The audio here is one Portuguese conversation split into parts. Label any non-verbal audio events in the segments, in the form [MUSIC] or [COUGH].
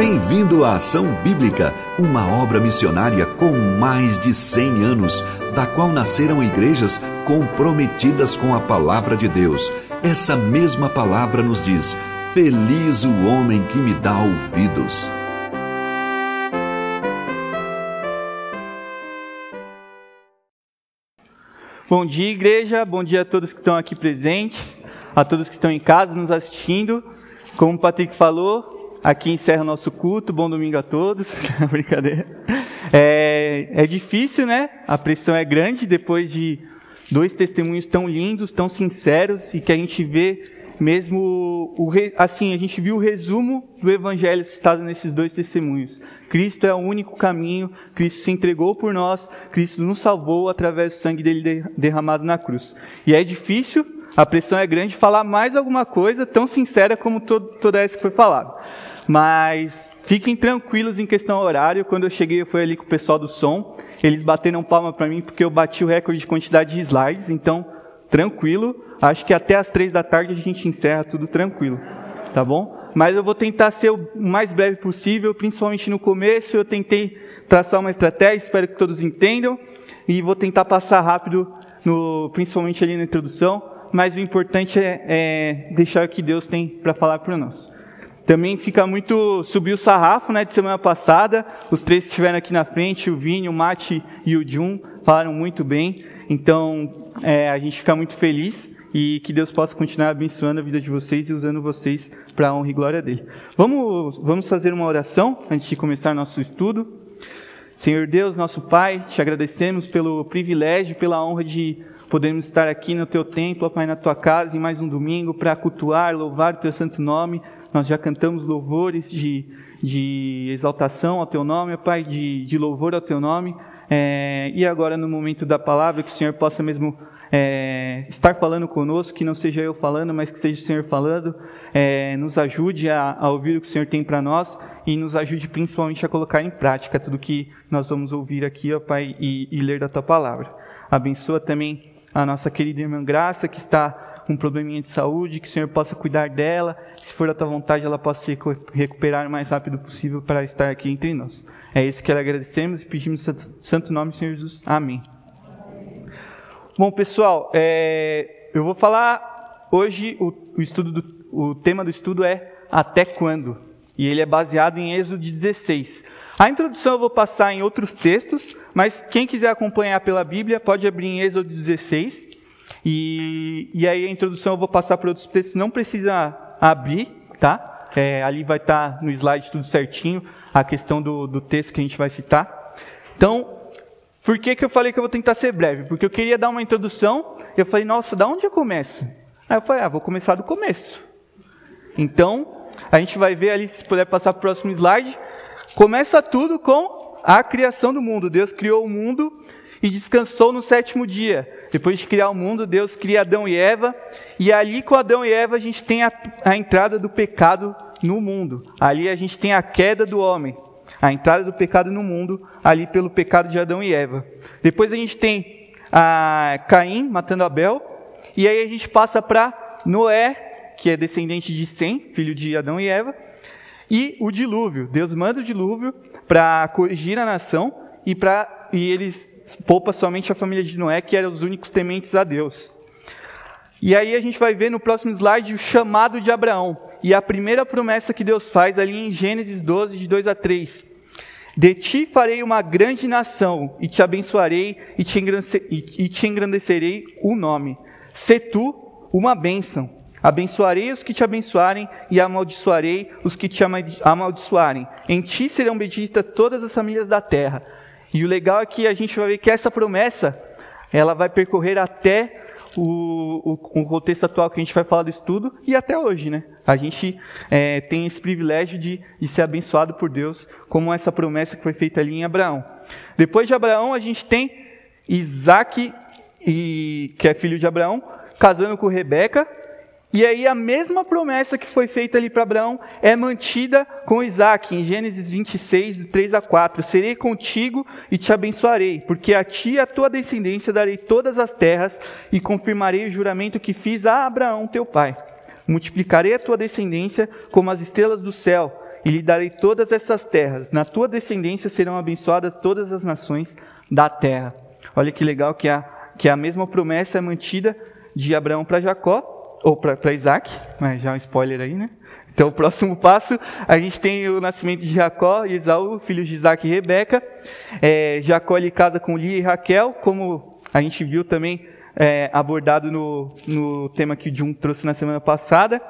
Bem-vindo à Ação Bíblica, uma obra missionária com mais de 100 anos, da qual nasceram igrejas comprometidas com a palavra de Deus. Essa mesma palavra nos diz: Feliz o homem que me dá ouvidos. Bom dia, igreja. Bom dia a todos que estão aqui presentes, a todos que estão em casa nos assistindo. Como o Patrick falou, aqui encerra o nosso culto. Bom domingo a todos. [LAUGHS] Brincadeira. É, é difícil, né? A pressão é grande depois de dois testemunhos tão lindos, tão sinceros e que a gente vê mesmo o, assim, a gente viu o resumo do evangelho citado nesses dois testemunhos. Cristo é o único caminho, Cristo se entregou por nós, Cristo nos salvou através do sangue dele derramado na cruz. E é difícil, a pressão é grande falar mais alguma coisa tão sincera como todo, toda essa que foi falada. Mas fiquem tranquilos em questão horário. Quando eu cheguei, eu fui ali com o pessoal do som. Eles bateram palma para mim porque eu bati o recorde de quantidade de slides. Então, tranquilo. Acho que até as três da tarde a gente encerra tudo tranquilo, tá bom? Mas eu vou tentar ser o mais breve possível, principalmente no começo. Eu tentei traçar uma estratégia, espero que todos entendam, e vou tentar passar rápido, no, principalmente ali na introdução. Mas o importante é, é deixar o que Deus tem para falar para nós. Também fica muito. Subiu o sarrafo né, de semana passada. Os três que estiveram aqui na frente, o Vini, o Mate e o Jun, falaram muito bem. Então, é, a gente fica muito feliz e que Deus possa continuar abençoando a vida de vocês e usando vocês para a honra e glória dele. Vamos, vamos fazer uma oração antes de começar nosso estudo. Senhor Deus, nosso Pai, te agradecemos pelo privilégio, pela honra de podermos estar aqui no teu templo, Pai, na tua casa, em mais um domingo, para cultuar, louvar o teu santo nome. Nós já cantamos louvores de, de exaltação ao teu nome, Pai, de, de louvor ao teu nome. É, e agora, no momento da palavra, que o Senhor possa mesmo é, estar falando conosco, que não seja eu falando, mas que seja o Senhor falando, é, nos ajude a, a, ouvir o que o Senhor tem para nós e nos ajude principalmente a colocar em prática tudo que nós vamos ouvir aqui, ó Pai, e, e ler da Tua palavra. Abençoa também a nossa querida irmã Graça, que está com um probleminha de saúde, que o Senhor possa cuidar dela, se for da Tua vontade, ela possa se recuperar o mais rápido possível para estar aqui entre nós. É isso que agradecemos e pedimos no santo nome, Senhor Jesus. Amém. Bom, pessoal, é, eu vou falar hoje o, o estudo do, o tema do estudo é até quando e ele é baseado em Êxodo 16. A introdução eu vou passar em outros textos, mas quem quiser acompanhar pela Bíblia pode abrir em Êxodo 16 e, e aí a introdução eu vou passar para outros textos. Não precisa abrir, tá? É, ali vai estar tá no slide tudo certinho a questão do, do texto que a gente vai citar. Então por que, que eu falei que eu vou tentar ser breve? Porque eu queria dar uma introdução, eu falei, nossa, da onde eu começo? Aí eu falei, ah, vou começar do começo. Então, a gente vai ver ali, se puder passar para o próximo slide. Começa tudo com a criação do mundo. Deus criou o mundo e descansou no sétimo dia. Depois de criar o mundo, Deus cria Adão e Eva. E ali com Adão e Eva a gente tem a, a entrada do pecado no mundo. Ali a gente tem a queda do homem a entrada do pecado no mundo, ali pelo pecado de Adão e Eva. Depois a gente tem a Caim matando Abel, e aí a gente passa para Noé, que é descendente de Sem, filho de Adão e Eva, e o dilúvio. Deus manda o dilúvio para corrigir a nação e para e eles poupa somente a família de Noé, que eram os únicos tementes a Deus. E aí a gente vai ver no próximo slide o chamado de Abraão. E a primeira promessa que Deus faz ali em Gênesis 12, de 2 a 3. De ti farei uma grande nação, e te abençoarei, e te, e te engrandecerei o nome. Se tu uma bênção. Abençoarei os que te abençoarem, e amaldiçoarei os que te amaldiçoarem. Em ti serão benditas todas as famílias da terra. E o legal é que a gente vai ver que essa promessa, ela vai percorrer até o, o, o, contexto atual que a gente vai falar do estudo e até hoje, né? A gente é, tem esse privilégio de, de ser abençoado por Deus, como essa promessa que foi feita ali em Abraão. Depois de Abraão, a gente tem Isaac, e, que é filho de Abraão, casando com Rebeca, e aí a mesma promessa que foi feita ali para Abraão é mantida com Isaac, em Gênesis 26, 3 a 4. Serei contigo e te abençoarei, porque a ti e a tua descendência darei todas as terras e confirmarei o juramento que fiz a Abraão teu pai. Multiplicarei a tua descendência como as estrelas do céu e lhe darei todas essas terras. Na tua descendência serão abençoadas todas as nações da terra. Olha que legal que a, que a mesma promessa é mantida de Abraão para Jacó, ou para Isaac, mas já é um spoiler aí, né? Então, o próximo passo, a gente tem o nascimento de Jacó e Esaú, filhos de Isaac e Rebeca. É, Jacó ele casa com Lia e Raquel, como a gente viu também é, abordado no, no tema que o Jun trouxe na semana passada.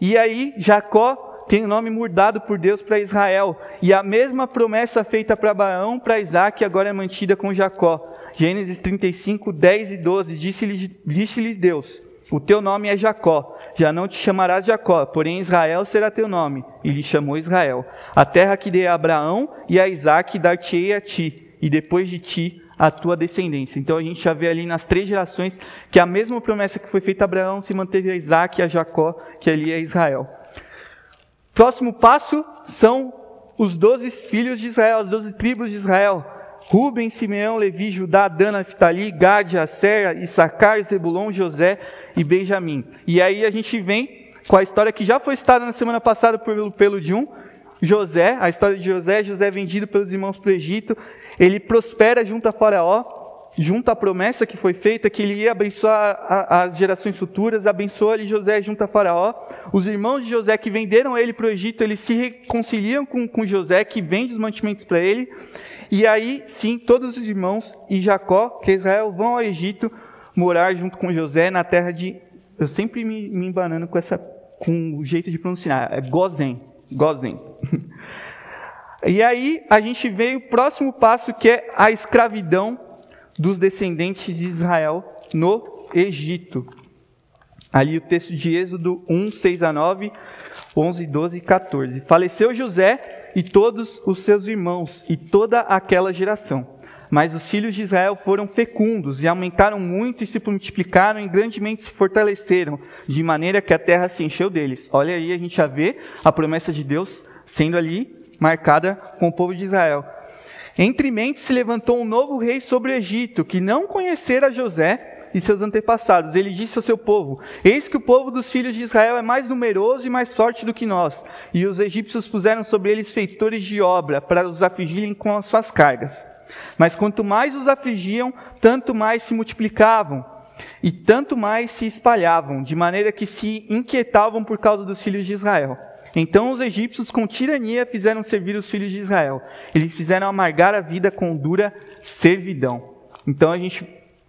E aí, Jacó tem o nome mudado por Deus para Israel. E a mesma promessa feita para Abraão, para Isaac, agora é mantida com Jacó. Gênesis 35, 10 e 12. Disse-lhes disse Deus: O teu nome é Jacó, já não te chamarás Jacó, porém Israel será teu nome. E lhe chamou Israel. A terra que dei a Abraão e a Isaac dar-te-ei a ti, e depois de ti a tua descendência. Então a gente já vê ali nas três gerações que a mesma promessa que foi feita a Abraão se manteve a Isaac e a Jacó, que ali é Israel. Próximo passo são os doze filhos de Israel, as doze tribos de Israel. Rubem, Simeão, Levi, Judá, Dana, Fitali, Gade, Asser, Issacar, Zebulon, José e Benjamim. E aí a gente vem com a história que já foi citada na semana passada pelo, pelo Jun, José, a história de José, José é vendido pelos irmãos para o Egito, ele prospera junto a Faraó, junto à promessa que foi feita, que ele ia abençoar a, as gerações futuras, abençoa ele José junto a Faraó. Os irmãos de José que venderam ele para o Egito, eles se reconciliam com, com José, que vende os mantimentos para ele. E aí, sim, todos os irmãos e Jacó, que é Israel, vão ao Egito morar junto com José na terra de. Eu sempre me, me embanando com, essa, com o jeito de pronunciar, é Gozen. Gozen. [LAUGHS] E aí a gente vê o próximo passo que é a escravidão dos descendentes de Israel no Egito. Ali o texto de Êxodo 1, 6 a 9, 11, 12 e 14. Faleceu José e todos os seus irmãos e toda aquela geração. Mas os filhos de Israel foram fecundos e aumentaram muito e se multiplicaram e grandemente se fortaleceram, de maneira que a terra se encheu deles. Olha aí, a gente já vê a promessa de Deus sendo ali marcada com o povo de Israel. Entre mentes se levantou um novo rei sobre o Egito, que não conhecera José e seus antepassados. Ele disse ao seu povo: Eis que o povo dos filhos de Israel é mais numeroso e mais forte do que nós. E os egípcios puseram sobre eles feitores de obra, para os afligirem com as suas cargas. Mas quanto mais os afligiam, tanto mais se multiplicavam e tanto mais se espalhavam, de maneira que se inquietavam por causa dos filhos de Israel. Então os egípcios, com tirania, fizeram servir os filhos de Israel. Eles fizeram amargar a vida com dura servidão. Então a gente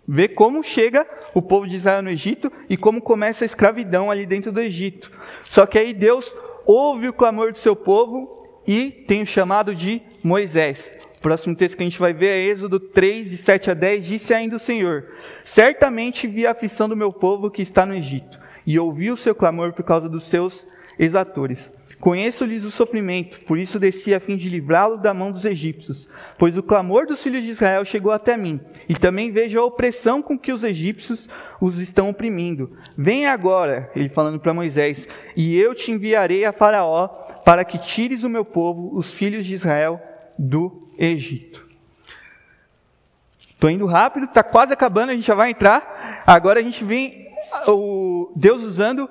vê como chega o povo de Israel no Egito e como começa a escravidão ali dentro do Egito. Só que aí Deus ouve o clamor do seu povo e tem o chamado de Moisés. O próximo texto que a gente vai ver é Êxodo 3, de 7 a 10. Disse ainda o Senhor: Certamente vi a aflição do meu povo que está no Egito, e ouvi o seu clamor por causa dos seus exatores. Conheço-lhes o sofrimento, por isso desci a fim de livrá-lo da mão dos egípcios. Pois o clamor dos filhos de Israel chegou até mim, e também vejo a opressão com que os egípcios os estão oprimindo. Venha agora, ele falando para Moisés, e eu te enviarei a Faraó para que tires o meu povo, os filhos de Israel, do Egito. Estou indo rápido, está quase acabando, a gente já vai entrar. Agora a gente vem o Deus usando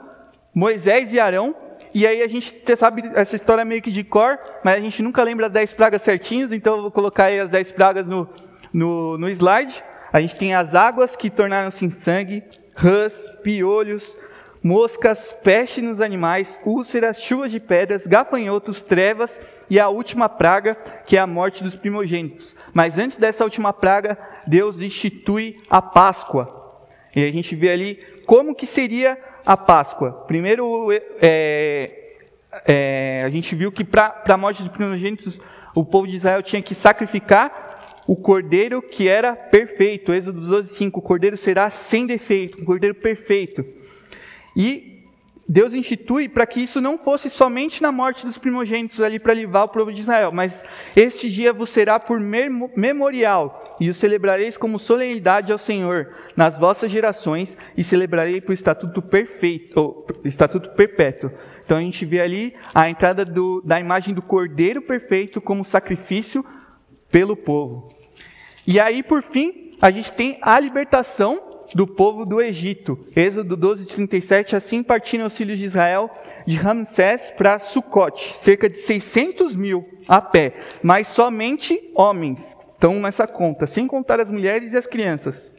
Moisés e Arão e aí a gente sabe essa história meio que de cor, mas a gente nunca lembra as 10 pragas certinhas, então eu vou colocar aí as 10 pragas no, no, no slide. A gente tem as águas que tornaram-se em sangue, rãs, piolhos, moscas, peste nos animais, úlceras, chuvas de pedras, gafanhotos, trevas e a última praga, que é a morte dos primogênitos. Mas antes dessa última praga, Deus institui a Páscoa. E a gente vê ali como que seria a Páscoa? Primeiro, é, é, a gente viu que para a morte dos primogênitos, o povo de Israel tinha que sacrificar o cordeiro que era perfeito. Êxodo 12, 5. O cordeiro será sem defeito, um cordeiro perfeito. E Deus institui para que isso não fosse somente na morte dos primogênitos ali para livrar o povo de Israel, mas este dia vos será por memorial, e o celebrareis como solenidade ao Senhor nas vossas gerações, e celebrarei por estatuto perfeito, ou estatuto perpétuo. Então a gente vê ali a entrada do, da imagem do Cordeiro perfeito como sacrifício pelo povo. E aí, por fim, a gente tem a libertação do povo do Egito. Êxodo 12, 37. Assim partiram os filhos de Israel de Ramsés para Sucote, cerca de 600 mil a pé, mas somente homens estão nessa conta, sem contar as mulheres e as crianças.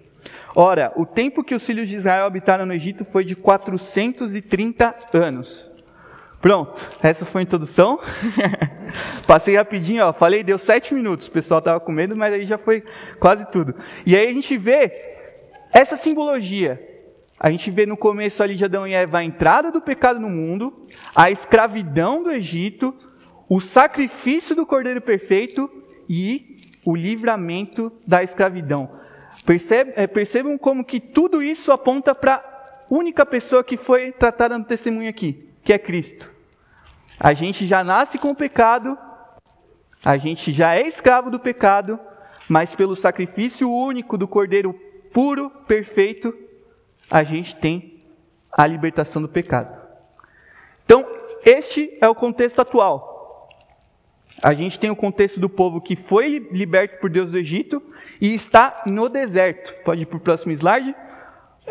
Ora, o tempo que os filhos de Israel habitaram no Egito foi de 430 anos. Pronto, essa foi a introdução. [LAUGHS] Passei rapidinho, ó. Falei, deu sete minutos. O pessoal estava com medo, mas aí já foi quase tudo. E aí a gente vê essa simbologia. A gente vê no começo ali de Adão e Eva a entrada do pecado no mundo, a escravidão do Egito, o sacrifício do Cordeiro Perfeito e o livramento da escravidão. Percebe, é, percebam como que tudo isso aponta para a única pessoa que foi tratada no testemunho aqui, que é Cristo. A gente já nasce com o pecado, a gente já é escravo do pecado, mas pelo sacrifício único do Cordeiro puro, perfeito, a gente tem a libertação do pecado. Então, este é o contexto atual. A gente tem o contexto do povo que foi liberto por Deus do Egito e está no deserto. Pode ir para o próximo slide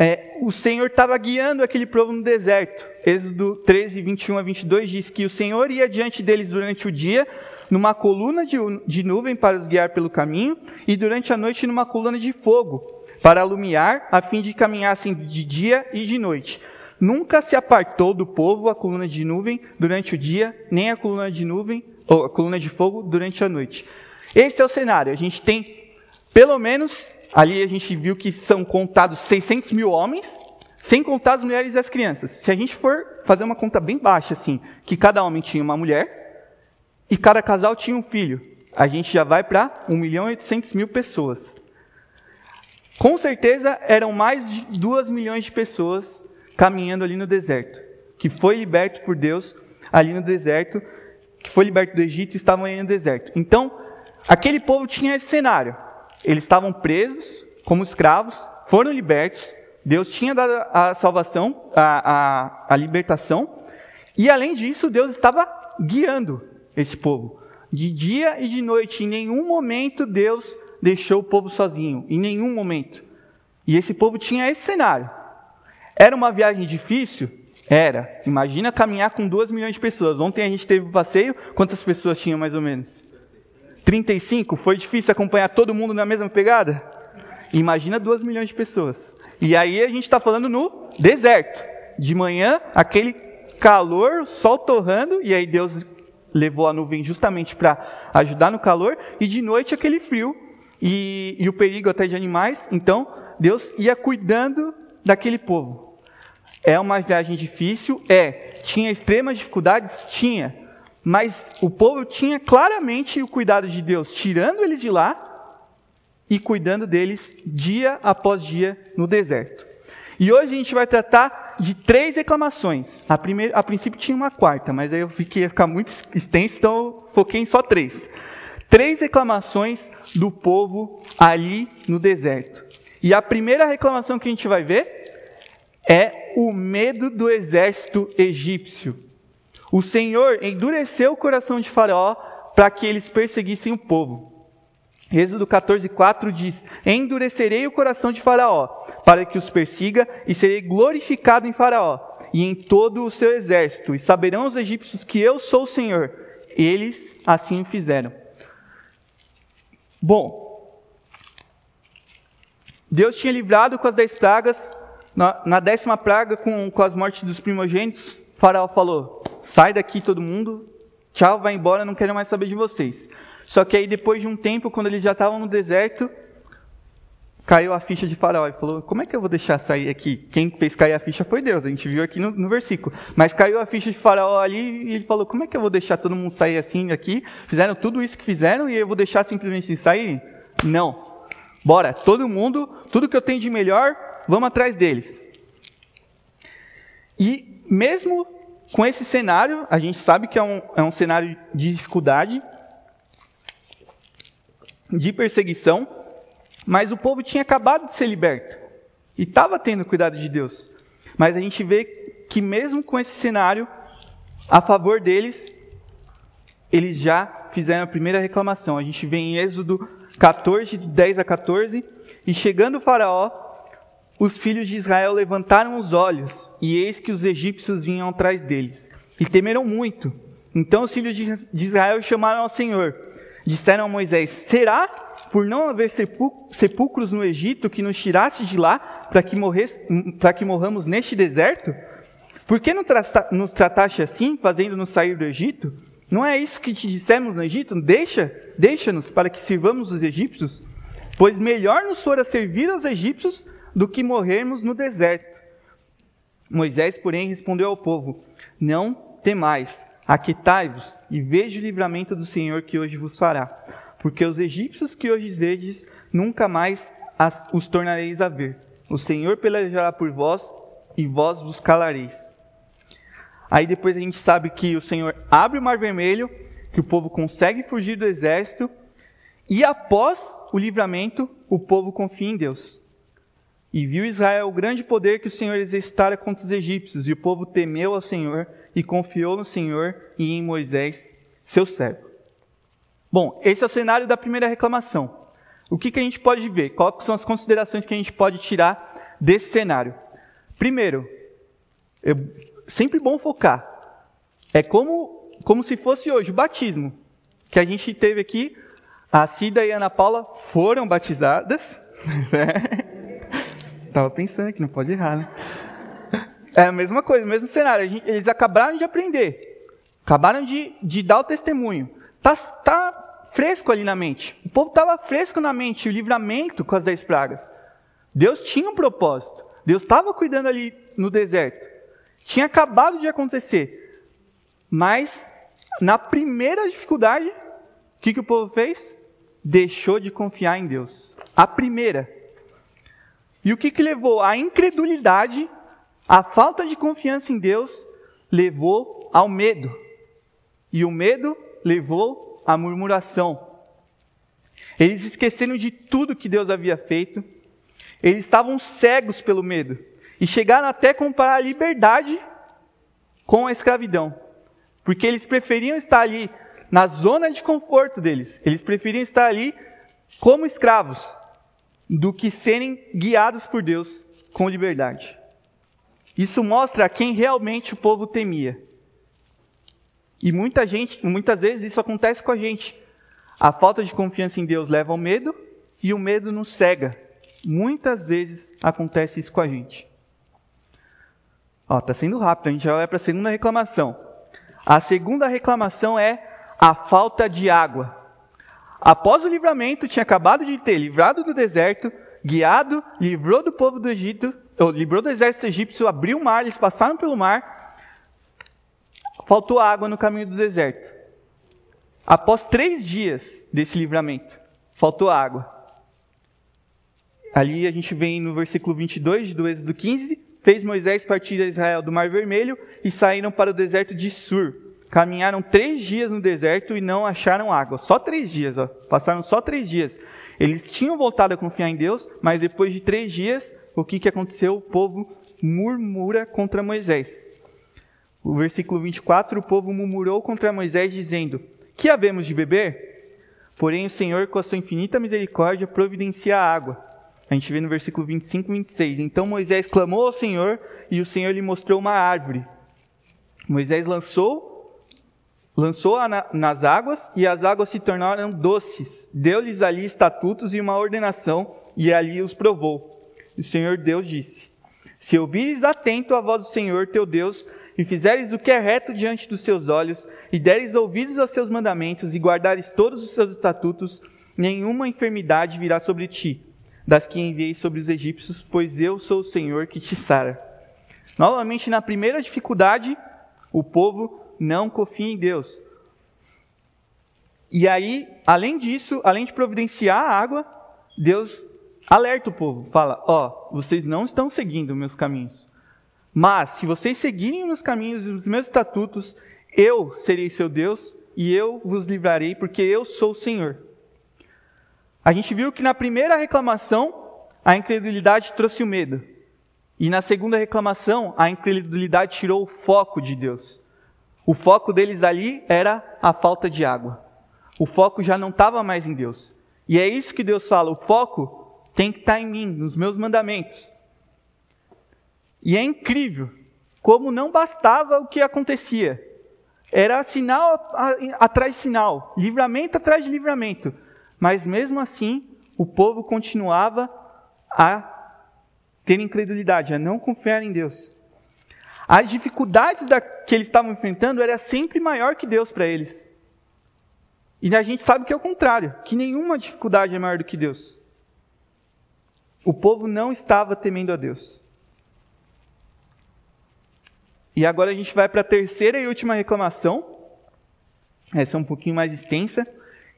é, o Senhor estava guiando aquele povo no deserto. Êxodo 13, 21 a 22 diz que o Senhor ia diante deles durante o dia, numa coluna de, de nuvem para os guiar pelo caminho, e durante a noite numa coluna de fogo, para alumiar, a fim de caminhassem de dia e de noite. Nunca se apartou do povo a coluna de nuvem durante o dia, nem a coluna de nuvem, ou a coluna de fogo durante a noite. Esse é o cenário. A gente tem, pelo menos, Ali a gente viu que são contados 600 mil homens, sem contar as mulheres e as crianças. Se a gente for fazer uma conta bem baixa, assim, que cada homem tinha uma mulher e cada casal tinha um filho, a gente já vai para 1 milhão e 800 mil pessoas. Com certeza eram mais de 2 milhões de pessoas caminhando ali no deserto, que foi liberto por Deus ali no deserto, que foi liberto do Egito e estavam aí no deserto. Então, aquele povo tinha esse cenário. Eles estavam presos como escravos, foram libertos, Deus tinha dado a salvação, a, a, a libertação, e além disso, Deus estava guiando esse povo. De dia e de noite, em nenhum momento Deus deixou o povo sozinho, em nenhum momento. E esse povo tinha esse cenário. Era uma viagem difícil? Era. Imagina caminhar com duas milhões de pessoas. Ontem a gente teve um passeio, quantas pessoas tinham mais ou menos? 35, foi difícil acompanhar todo mundo na mesma pegada? Imagina 2 milhões de pessoas. E aí a gente está falando no deserto. De manhã, aquele calor, sol torrando, e aí Deus levou a nuvem justamente para ajudar no calor, e de noite aquele frio e, e o perigo até de animais. Então, Deus ia cuidando daquele povo. É uma viagem difícil? É. Tinha extremas dificuldades? Tinha. Mas o povo tinha claramente o cuidado de Deus, tirando eles de lá e cuidando deles dia após dia no deserto. E hoje a gente vai tratar de três reclamações. A, primeira, a princípio tinha uma quarta, mas aí eu fiquei ficar muito extenso, então eu foquei em só três. Três reclamações do povo ali no deserto. E a primeira reclamação que a gente vai ver é o medo do exército egípcio. O Senhor endureceu o coração de Faraó para que eles perseguissem o povo. Êxodo 14:4 diz: Endurecerei o coração de Faraó, para que os persiga, e serei glorificado em Faraó e em todo o seu exército, e saberão os egípcios que eu sou o Senhor. Eles assim fizeram. Bom, Deus tinha livrado com as dez pragas, na, na décima praga, com, com as mortes dos primogênitos, Faraó falou: sai daqui todo mundo, tchau, vai embora, não quero mais saber de vocês. Só que aí depois de um tempo, quando eles já estavam no deserto, caiu a ficha de Faraó e falou: Como é que eu vou deixar sair aqui? Quem fez cair a ficha foi Deus, a gente viu aqui no, no, versículo. Mas caiu a ficha de Faraó ali e ele falou: Como é que eu vou deixar todo mundo sair assim aqui? Fizeram tudo isso que fizeram e eu vou deixar simplesmente sair? Não. Bora, todo mundo, tudo que eu tenho de melhor, vamos atrás deles. E mesmo com esse cenário, a gente sabe que é um, é um cenário de dificuldade, de perseguição, mas o povo tinha acabado de ser liberto e estava tendo cuidado de Deus. Mas a gente vê que, mesmo com esse cenário, a favor deles, eles já fizeram a primeira reclamação. A gente vê em Êxodo 14, 10 a 14, e chegando o Faraó, os filhos de Israel levantaram os olhos, e eis que os egípcios vinham atrás deles, e temeram muito. Então os filhos de Israel chamaram ao Senhor. Disseram a Moisés: Será por não haver sepulcros no Egito que nos tirasse de lá para que, que morramos neste deserto? Por que nos trataste assim, fazendo-nos sair do Egito? Não é isso que te dissemos no Egito? Deixa, deixa-nos para que sirvamos os egípcios, pois melhor nos fora servir aos egípcios do que morrermos no deserto. Moisés, porém, respondeu ao povo: Não temais, aquietai-vos e veja o livramento do Senhor que hoje vos fará. Porque os egípcios que hoje vedes, nunca mais os tornareis a ver. O Senhor pelejará por vós e vós vos calareis. Aí depois a gente sabe que o Senhor abre o mar vermelho, que o povo consegue fugir do exército, e após o livramento, o povo confia em Deus. E viu Israel o grande poder que o Senhor exercitara contra os egípcios, e o povo temeu ao Senhor e confiou no Senhor e em Moisés, seu servo. Bom, esse é o cenário da primeira reclamação. O que, que a gente pode ver? Quais são as considerações que a gente pode tirar desse cenário? Primeiro, sempre bom focar. É como, como se fosse hoje o batismo, que a gente teve aqui. A Cida e a Ana Paula foram batizadas. [LAUGHS] Né? Tava pensando que não pode errar, né? É a mesma coisa, o mesmo cenário. Eles acabaram de aprender, acabaram de, de dar o testemunho. Tá, tá fresco ali na mente. O povo estava fresco na mente, o livramento com as dez pragas. Deus tinha um propósito. Deus estava cuidando ali no deserto. Tinha acabado de acontecer. Mas, na primeira dificuldade, o que, que o povo fez? Deixou de confiar em Deus. A primeira. E o que, que levou? A incredulidade, a falta de confiança em Deus, levou ao medo. E o medo levou à murmuração. Eles esqueceram de tudo que Deus havia feito. Eles estavam cegos pelo medo. E chegaram até a comparar a liberdade com a escravidão. Porque eles preferiam estar ali na zona de conforto deles. Eles preferiam estar ali como escravos do que serem guiados por Deus com liberdade. Isso mostra a quem realmente o povo temia. E muita gente, muitas vezes isso acontece com a gente. A falta de confiança em Deus leva ao medo e o medo nos cega. Muitas vezes acontece isso com a gente. Ó, tá sendo rápido, a gente já vai para a segunda reclamação. A segunda reclamação é a falta de água. Após o livramento, tinha acabado de ter livrado do deserto, guiado, livrou do povo do Egito, ou, livrou do exército egípcio, abriu o mar, eles passaram pelo mar, faltou água no caminho do deserto. Após três dias desse livramento, faltou água. Ali a gente vem no versículo 22 do Êxodo 15, fez Moisés partir a Israel do Mar Vermelho e saíram para o deserto de Sur. Caminharam três dias no deserto e não acharam água. Só três dias, ó. passaram só três dias. Eles tinham voltado a confiar em Deus, mas depois de três dias, o que, que aconteceu? O povo murmura contra Moisés. O versículo 24: o povo murmurou contra Moisés, dizendo: Que havemos de beber? Porém, o Senhor, com a sua infinita misericórdia, providencia a água. A gente vê no versículo 25 e 26. Então Moisés clamou ao Senhor e o Senhor lhe mostrou uma árvore. Moisés lançou lançou-a na, nas águas e as águas se tornaram doces. Deu-lhes ali estatutos e uma ordenação e ali os provou. O Senhor Deus disse: Se ouvires atento a voz do Senhor teu Deus e fizeres o que é reto diante dos seus olhos e deres ouvidos aos seus mandamentos e guardares todos os seus estatutos, nenhuma enfermidade virá sobre ti, das que enviei sobre os egípcios, pois eu sou o Senhor que te sara. Novamente, na primeira dificuldade, o povo não confia em Deus. E aí, além disso, além de providenciar a água, Deus alerta o povo, fala: Ó, oh, vocês não estão seguindo meus caminhos. Mas, se vocês seguirem nos caminhos dos meus estatutos, eu serei seu Deus e eu vos livrarei, porque eu sou o Senhor. A gente viu que na primeira reclamação, a incredulidade trouxe o medo. E na segunda reclamação, a incredulidade tirou o foco de Deus. O foco deles ali era a falta de água. O foco já não estava mais em Deus. E é isso que Deus fala: o foco tem que estar tá em mim, nos meus mandamentos. E é incrível como não bastava o que acontecia. Era sinal atrás sinal, livramento atrás de livramento. Mas mesmo assim, o povo continuava a ter incredulidade, a não confiar em Deus. As dificuldades da, que eles estavam enfrentando era sempre maior que Deus para eles. E a gente sabe que é o contrário, que nenhuma dificuldade é maior do que Deus. O povo não estava temendo a Deus. E agora a gente vai para a terceira e última reclamação. Essa é um pouquinho mais extensa,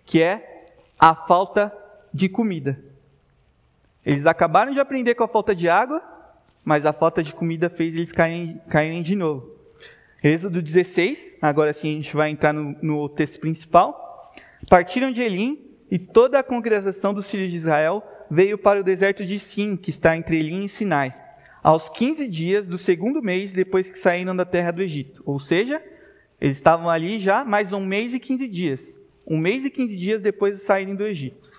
que é a falta de comida. Eles acabaram de aprender com a falta de água, mas a falta de comida fez eles caírem, caírem de novo. Êxodo 16, agora sim a gente vai entrar no, no texto principal. Partiram de Elim e toda a congregação dos filhos de Israel veio para o deserto de Sim, que está entre Elim e Sinai, aos 15 dias do segundo mês depois que saíram da terra do Egito. Ou seja, eles estavam ali já mais um mês e 15 dias. Um mês e 15 dias depois de saírem do Egito.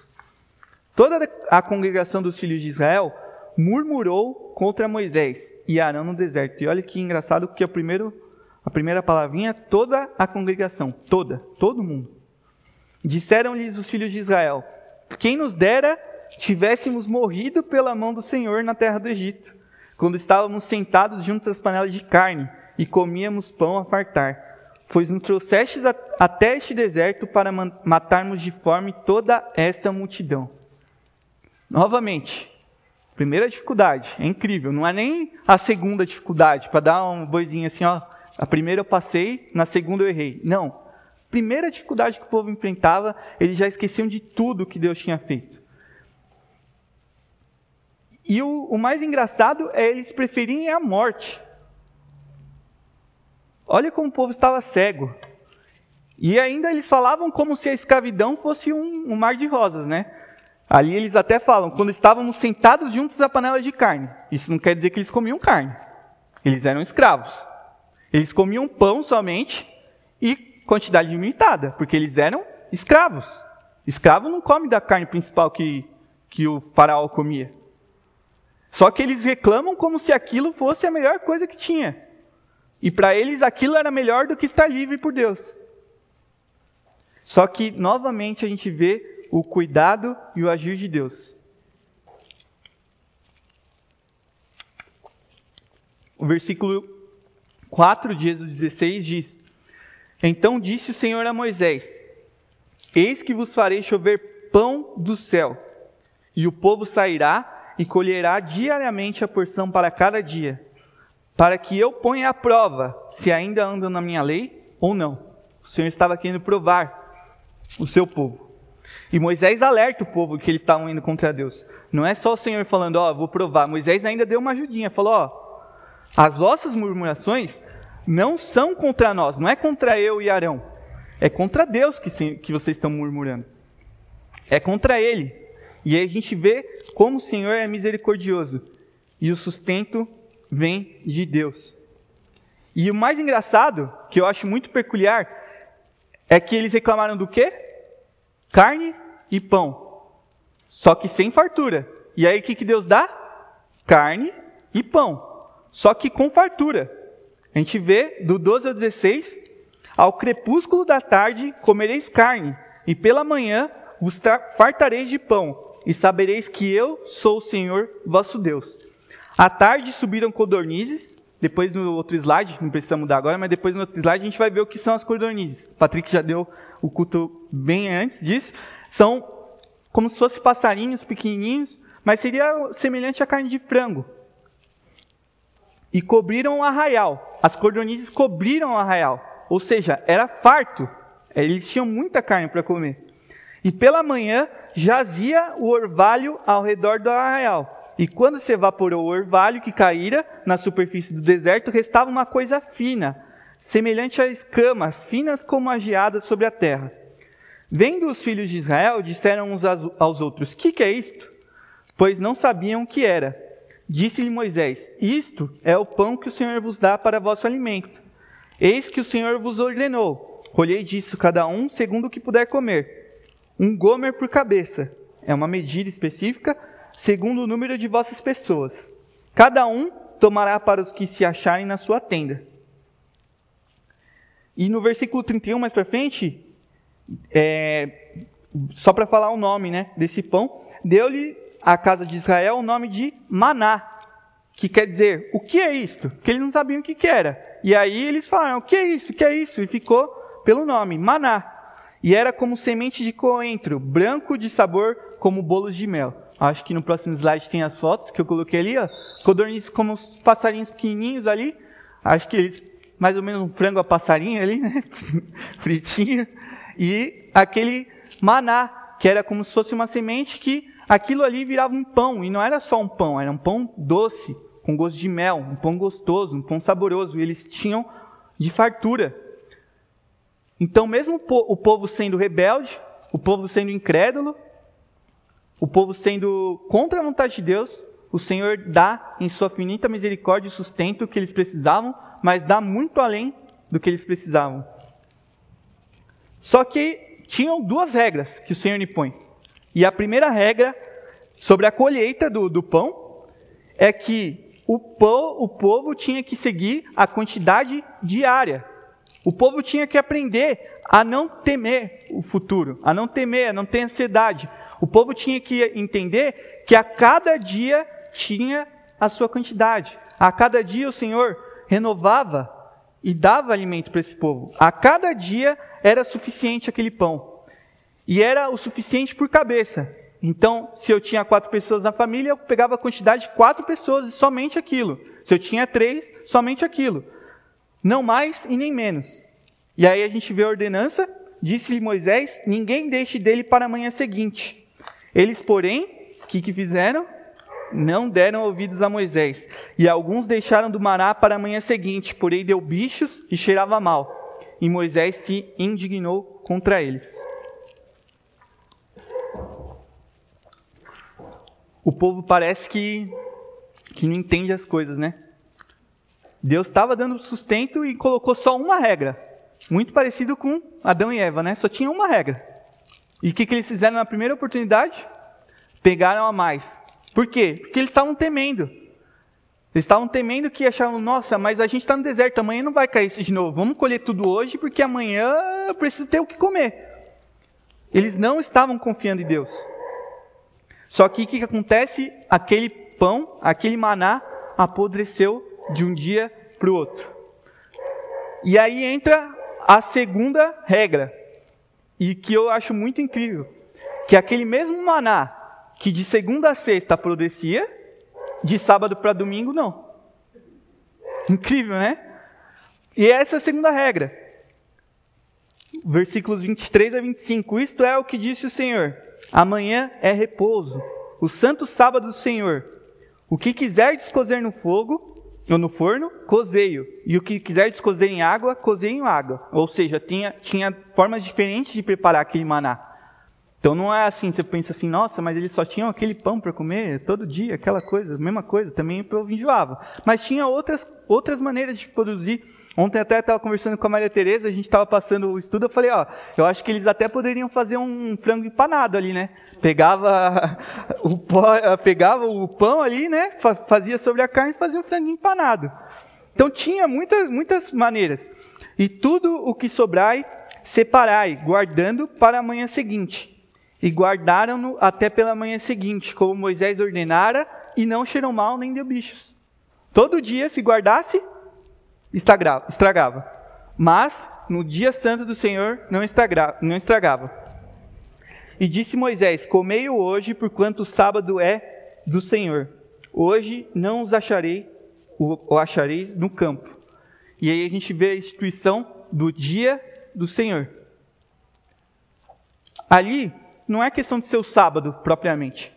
Toda a congregação dos filhos de Israel murmurou contra Moisés e Arão no deserto. E olha que engraçado, porque a, primeiro, a primeira palavrinha, toda a congregação, toda, todo mundo. Disseram-lhes os filhos de Israel: Quem nos dera tivéssemos morrido pela mão do Senhor na terra do Egito, quando estávamos sentados junto às panelas de carne e comíamos pão a fartar. Pois nos trouxestes até este deserto para matarmos de fome toda esta multidão. Novamente, primeira dificuldade, é incrível, não é nem a segunda dificuldade, para dar um boizinho assim, ó, a primeira eu passei, na segunda eu errei. Não. Primeira dificuldade que o povo enfrentava, eles já esqueciam de tudo que Deus tinha feito. E o, o mais engraçado é eles preferirem a morte. Olha como o povo estava cego. E ainda eles falavam como se a escravidão fosse um, um mar de rosas, né? Ali eles até falam, quando estávamos sentados juntos à panela de carne. Isso não quer dizer que eles comiam carne. Eles eram escravos. Eles comiam pão somente e quantidade limitada, porque eles eram escravos. Escravo não come da carne principal que, que o faraó comia. Só que eles reclamam como se aquilo fosse a melhor coisa que tinha. E para eles aquilo era melhor do que estar livre por Deus. Só que, novamente, a gente vê o cuidado e o agir de Deus. O versículo 4 de Êxodo 16 diz: Então disse o Senhor a Moisés: Eis que vos farei chover pão do céu, e o povo sairá e colherá diariamente a porção para cada dia, para que eu ponha à prova se ainda andam na minha lei ou não. O Senhor estava querendo provar o seu povo. E Moisés alerta o povo que eles estavam indo contra Deus. Não é só o Senhor falando, ó, oh, vou provar. Moisés ainda deu uma ajudinha, falou, ó, oh, as vossas murmurações não são contra nós, não é contra eu e Arão. É contra Deus que, que vocês estão murmurando. É contra ele. E aí a gente vê como o Senhor é misericordioso. E o sustento vem de Deus. E o mais engraçado, que eu acho muito peculiar, é que eles reclamaram do quê? Carne e pão. Só que sem fartura. E aí o que, que Deus dá? Carne e pão. Só que com fartura. A gente vê do 12 ao 16: Ao crepúsculo da tarde comereis carne, e pela manhã vos fartareis de pão, e sabereis que eu sou o Senhor vosso Deus. À tarde subiram codornizes, depois no outro slide, não precisa mudar agora, mas depois no outro slide a gente vai ver o que são as codornizes. O Patrick já deu o culto bem antes disso. São como se fossem passarinhos pequenininhos, mas seria semelhante à carne de frango. E cobriram o arraial. As codornizes cobriram o arraial. Ou seja, era farto. Eles tinham muita carne para comer. E pela manhã jazia o orvalho ao redor do arraial. E quando se evaporou o orvalho que caíra na superfície do deserto, restava uma coisa fina, semelhante a escamas, finas como a geada sobre a terra. Vendo os filhos de Israel, disseram uns aos outros: Que que é isto? Pois não sabiam o que era. Disse-lhe Moisés: Isto é o pão que o Senhor vos dá para vosso alimento. Eis que o Senhor vos ordenou: colhei disso cada um segundo o que puder comer um gomer por cabeça. É uma medida específica segundo o número de vossas pessoas. Cada um tomará para os que se acharem na sua tenda. E no versículo 31 mais para frente, é, só para falar o nome né, desse pão, deu-lhe a casa de Israel o nome de maná, que quer dizer, o que é isto? Porque eles não sabiam o que, que era. E aí eles falaram, o que é isso? O que é isso? E ficou pelo nome, maná. E era como semente de coentro, branco de sabor como bolos de mel. Acho que no próximo slide tem as fotos que eu coloquei ali, ó. Codornizes como os passarinhos pequenininhos ali. Acho que eles, mais ou menos um frango a passarinho ali, né? [LAUGHS] Fritinho. E aquele maná, que era como se fosse uma semente que aquilo ali virava um pão. E não era só um pão, era um pão doce, com gosto de mel, um pão gostoso, um pão saboroso. E eles tinham de fartura. Então, mesmo o povo sendo rebelde, o povo sendo incrédulo, o povo sendo contra a vontade de Deus, o Senhor dá em sua finita misericórdia o sustento que eles precisavam, mas dá muito além do que eles precisavam. Só que tinham duas regras que o Senhor impõe. E a primeira regra sobre a colheita do, do pão é que o, pão, o povo tinha que seguir a quantidade diária. O povo tinha que aprender a não temer o futuro, a não temer, a não ter ansiedade, o povo tinha que entender que a cada dia tinha a sua quantidade. A cada dia o Senhor renovava e dava alimento para esse povo. A cada dia era suficiente aquele pão. E era o suficiente por cabeça. Então, se eu tinha quatro pessoas na família, eu pegava a quantidade de quatro pessoas e somente aquilo. Se eu tinha três, somente aquilo. Não mais e nem menos. E aí a gente vê a ordenança, disse-lhe Moisés: ninguém deixe dele para a manhã seguinte. Eles, porém, o que, que fizeram? Não deram ouvidos a Moisés. E alguns deixaram do maná para a manhã seguinte, porém deu bichos e cheirava mal. E Moisés se indignou contra eles. O povo parece que, que não entende as coisas, né? Deus estava dando sustento e colocou só uma regra. Muito parecido com Adão e Eva, né? Só tinha uma regra. E o que, que eles fizeram na primeira oportunidade? Pegaram a mais. Por quê? Porque eles estavam temendo. Eles estavam temendo que achavam, nossa, mas a gente está no deserto, amanhã não vai cair isso de novo. Vamos colher tudo hoje, porque amanhã eu preciso ter o que comer. Eles não estavam confiando em Deus. Só que o que, que acontece? Aquele pão, aquele maná, apodreceu de um dia para o outro. E aí entra a segunda regra e que eu acho muito incrível, que aquele mesmo maná que de segunda a sexta produzia, de sábado para domingo não. Incrível, né? E essa é a segunda regra. Versículos 23 a 25. Isto é o que disse o Senhor: Amanhã é repouso, o santo sábado do Senhor. O que quiser descozer no fogo, ou no forno, cozeio. E o que quiser descozer em água, cozeio em água. Ou seja, tinha, tinha formas diferentes de preparar aquele maná. Então não é assim, você pensa assim, nossa, mas eles só tinham aquele pão para comer todo dia, aquela coisa, mesma coisa, também povo enjoava. Mas tinha outras, outras maneiras de produzir Ontem até estava conversando com a Maria Tereza, a gente estava passando o estudo, eu falei, ó, eu acho que eles até poderiam fazer um frango empanado ali, né? Pegava [LAUGHS] o, pó, pegava o pão ali, né? Fazia sobre a carne e fazia um frango empanado. Então tinha muitas, muitas maneiras. E tudo o que sobrai, separai, guardando para a manhã seguinte. E guardaram-no até pela manhã seguinte, como Moisés ordenara, e não cheiram mal nem deu bichos. Todo dia se guardasse, estragava. Mas no dia santo do Senhor não estragava. E disse Moisés: Comei-o hoje, porquanto o sábado é do Senhor. Hoje não os acharei, o achareis no campo. E aí a gente vê a instituição do dia do Senhor. Ali não é questão de ser o sábado propriamente,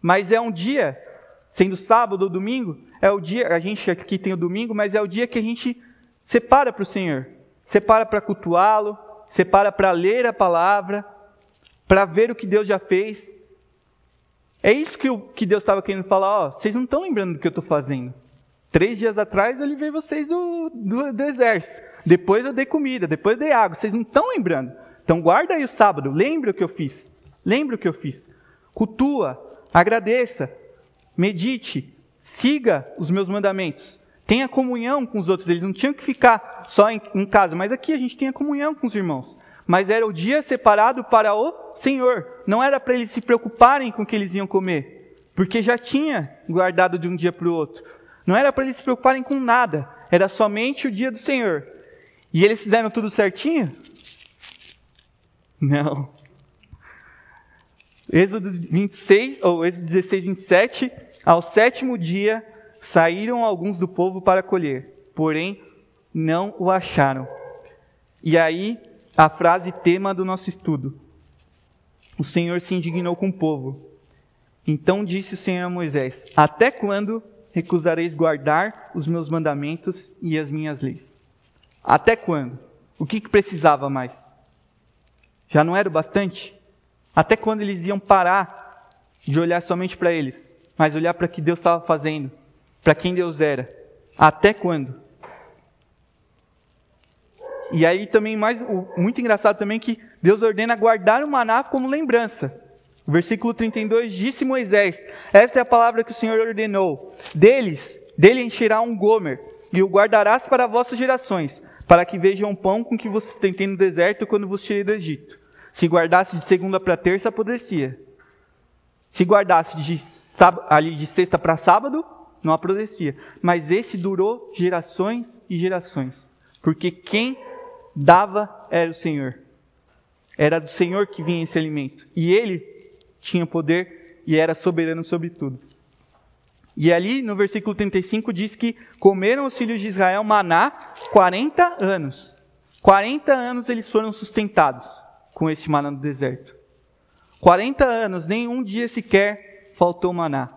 mas é um dia, sendo sábado ou domingo, é o dia, a gente aqui tem o domingo, mas é o dia que a gente separa para o Senhor. Separa para cultuá-lo, separa para ler a palavra, para ver o que Deus já fez. É isso que, o, que Deus estava querendo falar. Ó, vocês não estão lembrando do que eu estou fazendo. Três dias atrás eu livrei vocês do, do, do, exército. Depois eu dei comida, depois eu dei água. Vocês não estão lembrando. Então guarda aí o sábado. Lembre o que eu fiz. Lembre o que eu fiz. Cultua, agradeça, medite, siga os meus mandamentos, tenha comunhão com os outros. Eles não tinham que ficar só em, em casa, mas aqui a gente tem a comunhão com os irmãos. Mas era o dia separado para o Senhor, não era para eles se preocuparem com o que eles iam comer, porque já tinha guardado de um dia para o outro. Não era para eles se preocuparem com nada, era somente o dia do Senhor. E eles fizeram tudo certinho? Não. Êxodo 26, ou Êxodo 16, 27, ao sétimo dia saíram alguns do povo para colher, porém não o acharam. E aí a frase tema do nosso estudo. O Senhor se indignou com o povo. Então disse o Senhor a Moisés: Até quando recusareis guardar os meus mandamentos e as minhas leis? Até quando? O que, que precisava mais? Já não era o bastante? Até quando eles iam parar de olhar somente para eles, mas olhar para o que Deus estava fazendo, para quem Deus era? Até quando? E aí também mais muito engraçado também que Deus ordena guardar o maná como lembrança. O versículo 32 disse Moisés: Esta é a palavra que o Senhor ordenou. Deles, dele encherá um gomer, e o guardarás para vossas gerações, para que vejam o pão com que vocês tentem no deserto quando vos tirei do Egito. Se guardasse de segunda para terça, apodrecia. Se guardasse de, ali de sexta para sábado, não apodrecia. Mas esse durou gerações e gerações. Porque quem dava era o Senhor. Era do Senhor que vinha esse alimento. E ele tinha poder e era soberano sobre tudo. E ali no versículo 35 diz que comeram os filhos de Israel maná 40 anos. 40 anos eles foram sustentados com este maná no deserto. 40 anos, nenhum dia sequer faltou maná.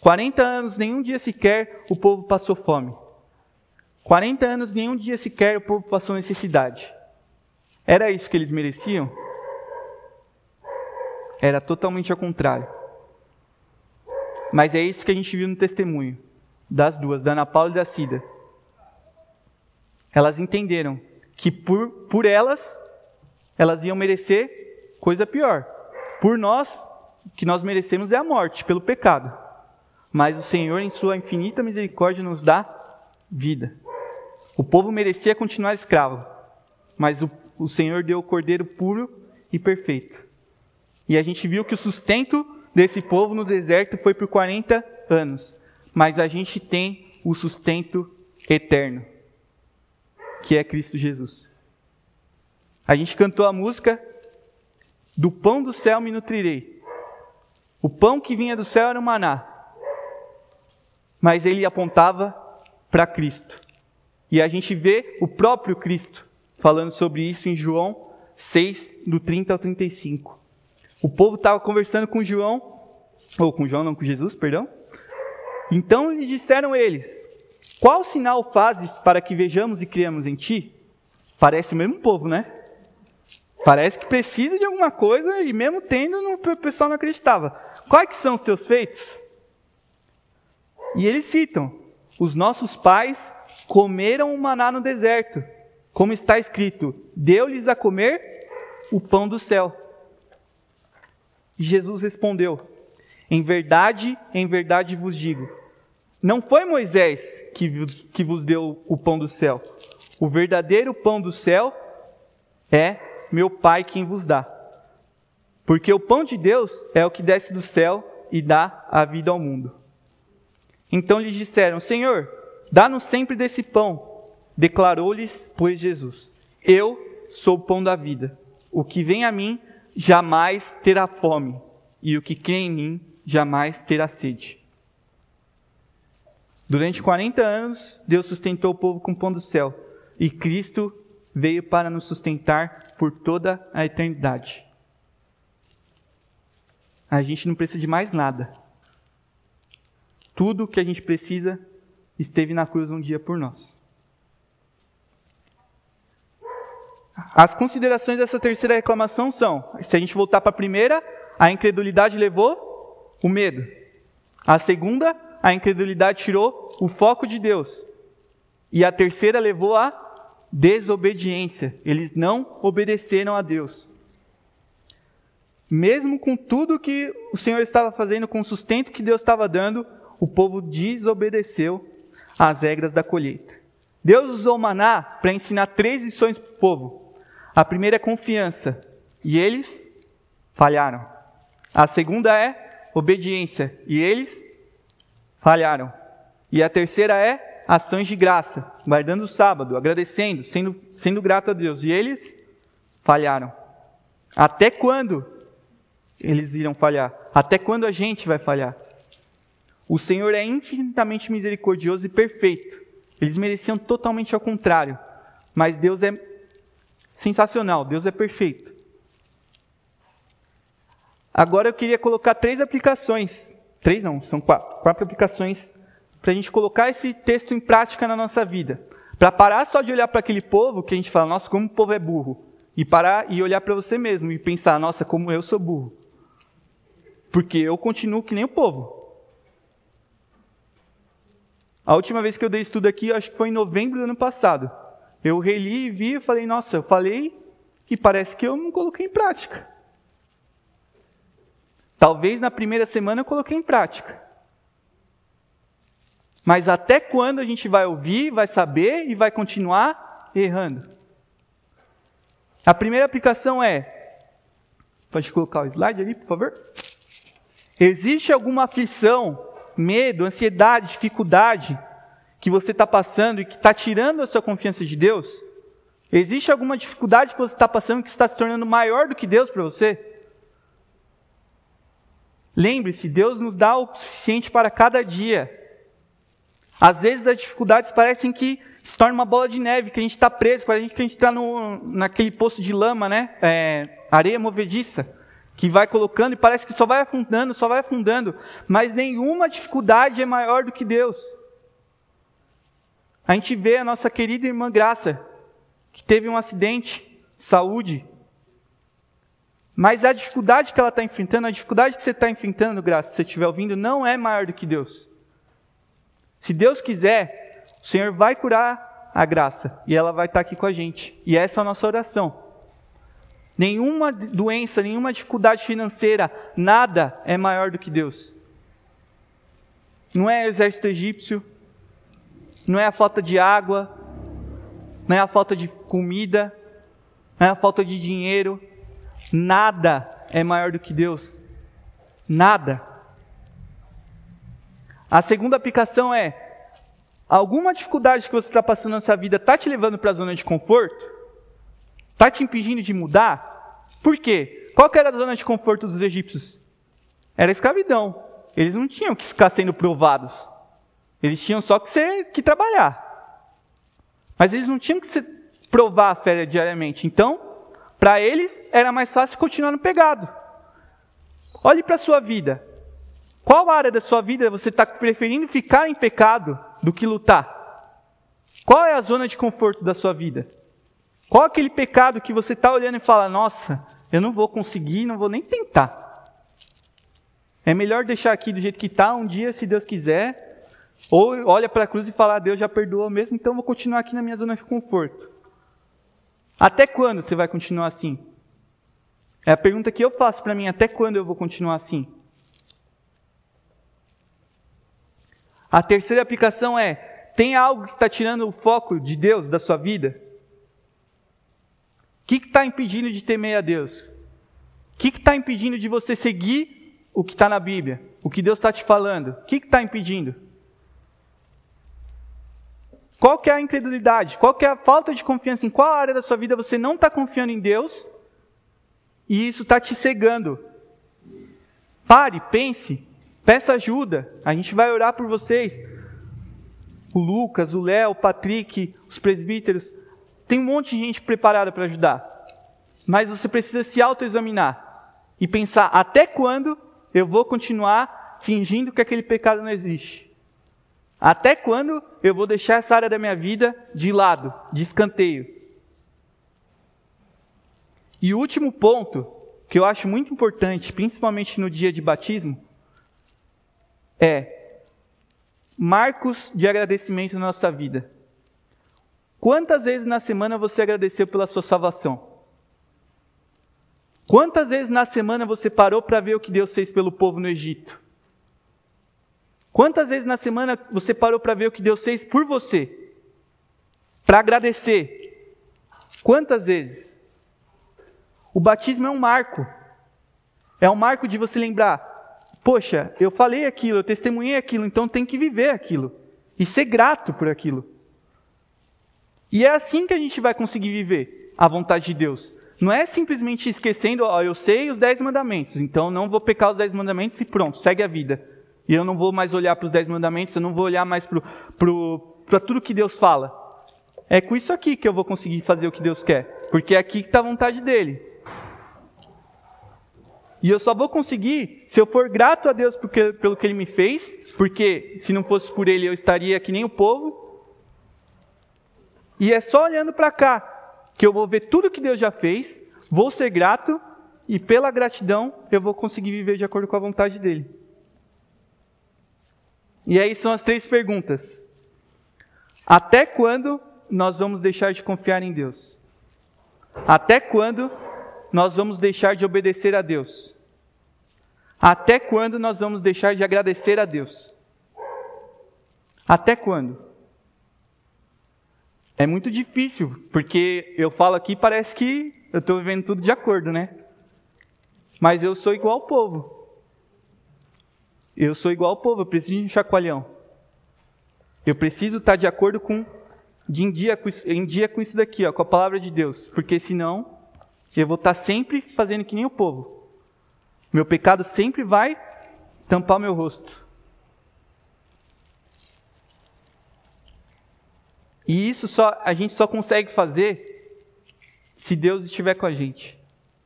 40 anos, nenhum dia sequer o povo passou fome. 40 anos, nenhum dia sequer o povo passou necessidade. Era isso que eles mereciam? Era totalmente ao contrário. Mas é isso que a gente viu no testemunho das duas, da Ana Paula e da Cida. Elas entenderam que por, por elas, elas iam merecer coisa pior. Por nós, o que nós merecemos é a morte, pelo pecado. Mas o Senhor, em sua infinita misericórdia, nos dá vida. O povo merecia continuar escravo, mas o, o Senhor deu o cordeiro puro e perfeito. E a gente viu que o sustento desse povo no deserto foi por 40 anos, mas a gente tem o sustento eterno, que é Cristo Jesus. A gente cantou a música Do pão do céu me nutrirei. O pão que vinha do céu era o maná, mas ele apontava para Cristo. E a gente vê o próprio Cristo falando sobre isso em João 6, do 30 ao 35. O povo estava conversando com João, ou com João, não com Jesus, perdão. Então lhe disseram eles: Qual sinal fazes para que vejamos e criamos em ti? Parece o mesmo povo, né? Parece que precisa de alguma coisa e mesmo tendo, o pessoal não acreditava. Quais são os seus feitos? E eles citam: Os nossos pais comeram o maná no deserto, como está escrito: deu-lhes a comer o pão do céu. E Jesus respondeu: Em verdade, em verdade vos digo, não foi Moisés que vos, que vos deu o pão do céu. O verdadeiro pão do céu é meu Pai quem vos dá. Porque o pão de Deus é o que desce do céu e dá a vida ao mundo. Então lhes disseram: Senhor, Dá-nos sempre desse pão. Declarou-lhes, pois, Jesus: Eu sou o pão da vida. O que vem a mim jamais terá fome, e o que crê em mim jamais terá sede. Durante 40 anos, Deus sustentou o povo com o pão do céu, e Cristo veio para nos sustentar por toda a eternidade. A gente não precisa de mais nada. Tudo o que a gente precisa esteve na cruz um dia por nós. As considerações dessa terceira reclamação são: se a gente voltar para a primeira, a incredulidade levou o medo. A segunda, a incredulidade tirou o foco de Deus. E a terceira levou a desobediência. Eles não obedeceram a Deus. Mesmo com tudo que o Senhor estava fazendo, com o sustento que Deus estava dando, o povo desobedeceu às regras da colheita. Deus usou o maná para ensinar três lições para o povo. A primeira é confiança, e eles falharam. A segunda é obediência, e eles falharam. E a terceira é ações de graça, guardando o sábado, agradecendo, sendo, sendo grato a Deus. E eles falharam. Até quando eles irão falhar? Até quando a gente vai falhar? O Senhor é infinitamente misericordioso e perfeito. Eles mereciam totalmente ao contrário. Mas Deus é sensacional, Deus é perfeito. Agora eu queria colocar três aplicações. Três não, são quatro. Quatro aplicações para a gente colocar esse texto em prática na nossa vida. Para parar só de olhar para aquele povo que a gente fala, nossa, como o povo é burro. E parar e olhar para você mesmo e pensar, nossa, como eu sou burro. Porque eu continuo que nem o povo. A última vez que eu dei estudo aqui, acho que foi em novembro do ano passado. Eu reli e vi e falei, nossa, eu falei e parece que eu não coloquei em prática. Talvez na primeira semana eu coloquei em prática. Mas até quando a gente vai ouvir, vai saber e vai continuar errando? A primeira aplicação é. Pode colocar o slide ali, por favor? Existe alguma aflição, medo, ansiedade, dificuldade que você está passando e que está tirando a sua confiança de Deus? Existe alguma dificuldade que você está passando que está se tornando maior do que Deus para você? Lembre-se, Deus nos dá o suficiente para cada dia. Às vezes as dificuldades parecem que se torna uma bola de neve, que a gente está preso, parece que a gente está naquele poço de lama, né? É, areia movediça que vai colocando e parece que só vai afundando, só vai afundando, mas nenhuma dificuldade é maior do que Deus. A gente vê a nossa querida irmã Graça, que teve um acidente de saúde, mas a dificuldade que ela está enfrentando, a dificuldade que você está enfrentando, Graça, se você estiver ouvindo, não é maior do que Deus. Se Deus quiser, o Senhor vai curar a graça e ela vai estar aqui com a gente. E essa é a nossa oração. Nenhuma doença, nenhuma dificuldade financeira, nada é maior do que Deus. Não é o exército egípcio, não é a falta de água, não é a falta de comida, não é a falta de dinheiro. Nada é maior do que Deus. Nada. A segunda aplicação é: alguma dificuldade que você está passando na sua vida está te levando para a zona de conforto? Está te impedindo de mudar? Por quê? Qual era a zona de conforto dos egípcios? Era escravidão. Eles não tinham que ficar sendo provados. Eles tinham só que, ser, que trabalhar. Mas eles não tinham que se provar a fé diariamente. Então, para eles, era mais fácil continuar no pegado. Olhe para a sua vida. Qual área da sua vida você está preferindo ficar em pecado do que lutar? Qual é a zona de conforto da sua vida? Qual aquele pecado que você está olhando e fala, nossa, eu não vou conseguir, não vou nem tentar. É melhor deixar aqui do jeito que está, um dia, se Deus quiser, ou olha para a cruz e fala, Deus já perdoou mesmo, então vou continuar aqui na minha zona de conforto. Até quando você vai continuar assim? É a pergunta que eu faço para mim, até quando eu vou continuar assim? A terceira aplicação é: tem algo que está tirando o foco de Deus da sua vida? que está impedindo de temer a Deus? O que está impedindo de você seguir o que está na Bíblia? O que Deus está te falando? O que está impedindo? Qual que é a incredulidade? Qual que é a falta de confiança? Em qual área da sua vida você não está confiando em Deus? E isso está te cegando. Pare, pense, peça ajuda. A gente vai orar por vocês. O Lucas, o Léo, o Patrick, os presbíteros. Tem um monte de gente preparada para ajudar. Mas você precisa se autoexaminar e pensar até quando eu vou continuar fingindo que aquele pecado não existe. Até quando eu vou deixar essa área da minha vida de lado, de escanteio. E o último ponto, que eu acho muito importante, principalmente no dia de batismo, é marcos de agradecimento na nossa vida. Quantas vezes na semana você agradeceu pela sua salvação? Quantas vezes na semana você parou para ver o que Deus fez pelo povo no Egito? Quantas vezes na semana você parou para ver o que Deus fez por você? Para agradecer? Quantas vezes? O batismo é um marco. É um marco de você lembrar: poxa, eu falei aquilo, eu testemunhei aquilo, então tem que viver aquilo e ser grato por aquilo. E é assim que a gente vai conseguir viver a vontade de Deus. Não é simplesmente esquecendo, ó, eu sei os dez mandamentos, então não vou pecar os dez mandamentos e pronto, segue a vida. E eu não vou mais olhar para os dez mandamentos, eu não vou olhar mais para tudo que Deus fala. É com isso aqui que eu vou conseguir fazer o que Deus quer, porque é aqui que está a vontade dele. E eu só vou conseguir se eu for grato a Deus porque, pelo que Ele me fez, porque se não fosse por Ele eu estaria que nem o povo. E é só olhando para cá que eu vou ver tudo que Deus já fez, vou ser grato e pela gratidão eu vou conseguir viver de acordo com a vontade dele. E aí são as três perguntas. Até quando nós vamos deixar de confiar em Deus? Até quando nós vamos deixar de obedecer a Deus? Até quando nós vamos deixar de agradecer a Deus? Até quando? É muito difícil, porque eu falo aqui parece que eu estou vivendo tudo de acordo, né? Mas eu sou igual ao povo. Eu sou igual ao povo, eu preciso de um chacoalhão. Eu preciso estar de acordo com, de em dia, em dia com isso daqui, ó, com a palavra de Deus. Porque senão, eu vou estar sempre fazendo que nem o povo. Meu pecado sempre vai tampar o meu rosto. E isso só a gente só consegue fazer se Deus estiver com a gente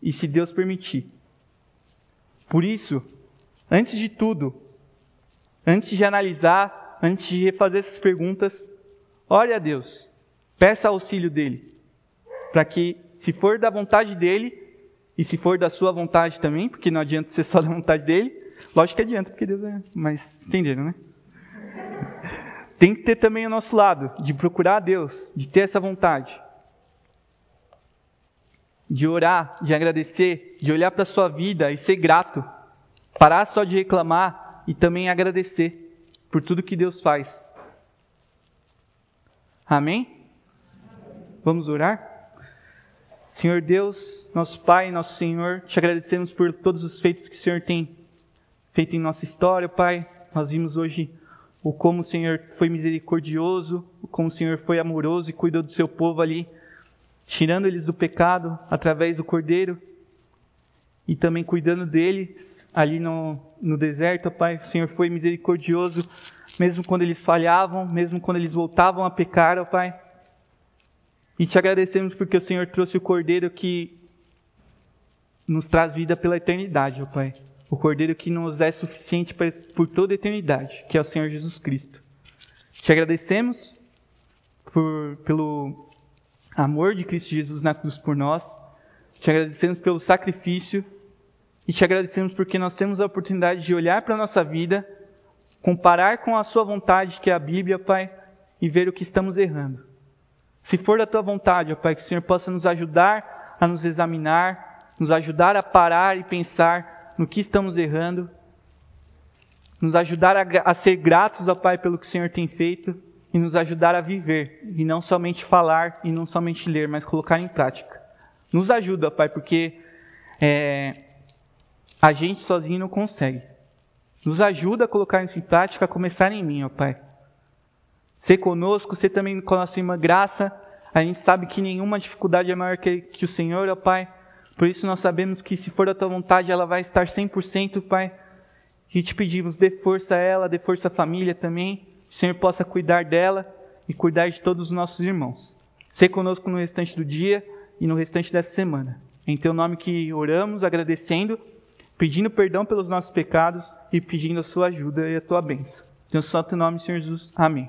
e se Deus permitir. Por isso, antes de tudo, antes de analisar, antes de fazer essas perguntas, ore a Deus, peça auxílio dele, para que, se for da vontade dele, e se for da sua vontade também, porque não adianta ser só da vontade dele, lógico que adianta, porque Deus é. Mas entenderam, né? tem que ter também o nosso lado, de procurar a Deus, de ter essa vontade. De orar, de agradecer, de olhar para a sua vida e ser grato. Parar só de reclamar e também agradecer por tudo que Deus faz. Amém? Vamos orar? Senhor Deus, nosso Pai, nosso Senhor, te agradecemos por todos os feitos que o Senhor tem feito em nossa história, Pai. Nós vimos hoje o como o Senhor foi misericordioso, o como o Senhor foi amoroso e cuidou do seu povo ali, tirando eles do pecado através do Cordeiro e também cuidando deles ali no, no deserto, Pai. O Senhor foi misericordioso, mesmo quando eles falhavam, mesmo quando eles voltavam a pecar, ó Pai. E te agradecemos porque o Senhor trouxe o Cordeiro que nos traz vida pela eternidade, ó Pai o Cordeiro que nos é suficiente por toda a eternidade, que é o Senhor Jesus Cristo. Te agradecemos por, pelo amor de Cristo Jesus na cruz por nós, te agradecemos pelo sacrifício e te agradecemos porque nós temos a oportunidade de olhar para a nossa vida, comparar com a Sua vontade, que é a Bíblia, Pai, e ver o que estamos errando. Se for da Tua vontade, ó Pai, que o Senhor possa nos ajudar a nos examinar, nos ajudar a parar e pensar no que estamos errando, nos ajudar a, a ser gratos ao Pai pelo que o Senhor tem feito e nos ajudar a viver, e não somente falar e não somente ler, mas colocar em prática. Nos ajuda, Pai, porque é, a gente sozinho não consegue. Nos ajuda a colocar isso em prática, a começar em mim, ó Pai. Ser conosco, ser também com a nossa irmã graça. A gente sabe que nenhuma dificuldade é maior que, que o Senhor, ó Pai. Por isso nós sabemos que se for da tua vontade, ela vai estar 100%, Pai. E te pedimos, dê força a ela, dê força à família também. Que o Senhor possa cuidar dela e cuidar de todos os nossos irmãos. Ser conosco no restante do dia e no restante dessa semana. Em teu nome que oramos, agradecendo, pedindo perdão pelos nossos pecados e pedindo a sua ajuda e a tua bênção. Em teu santo nome, Senhor Jesus. Amém.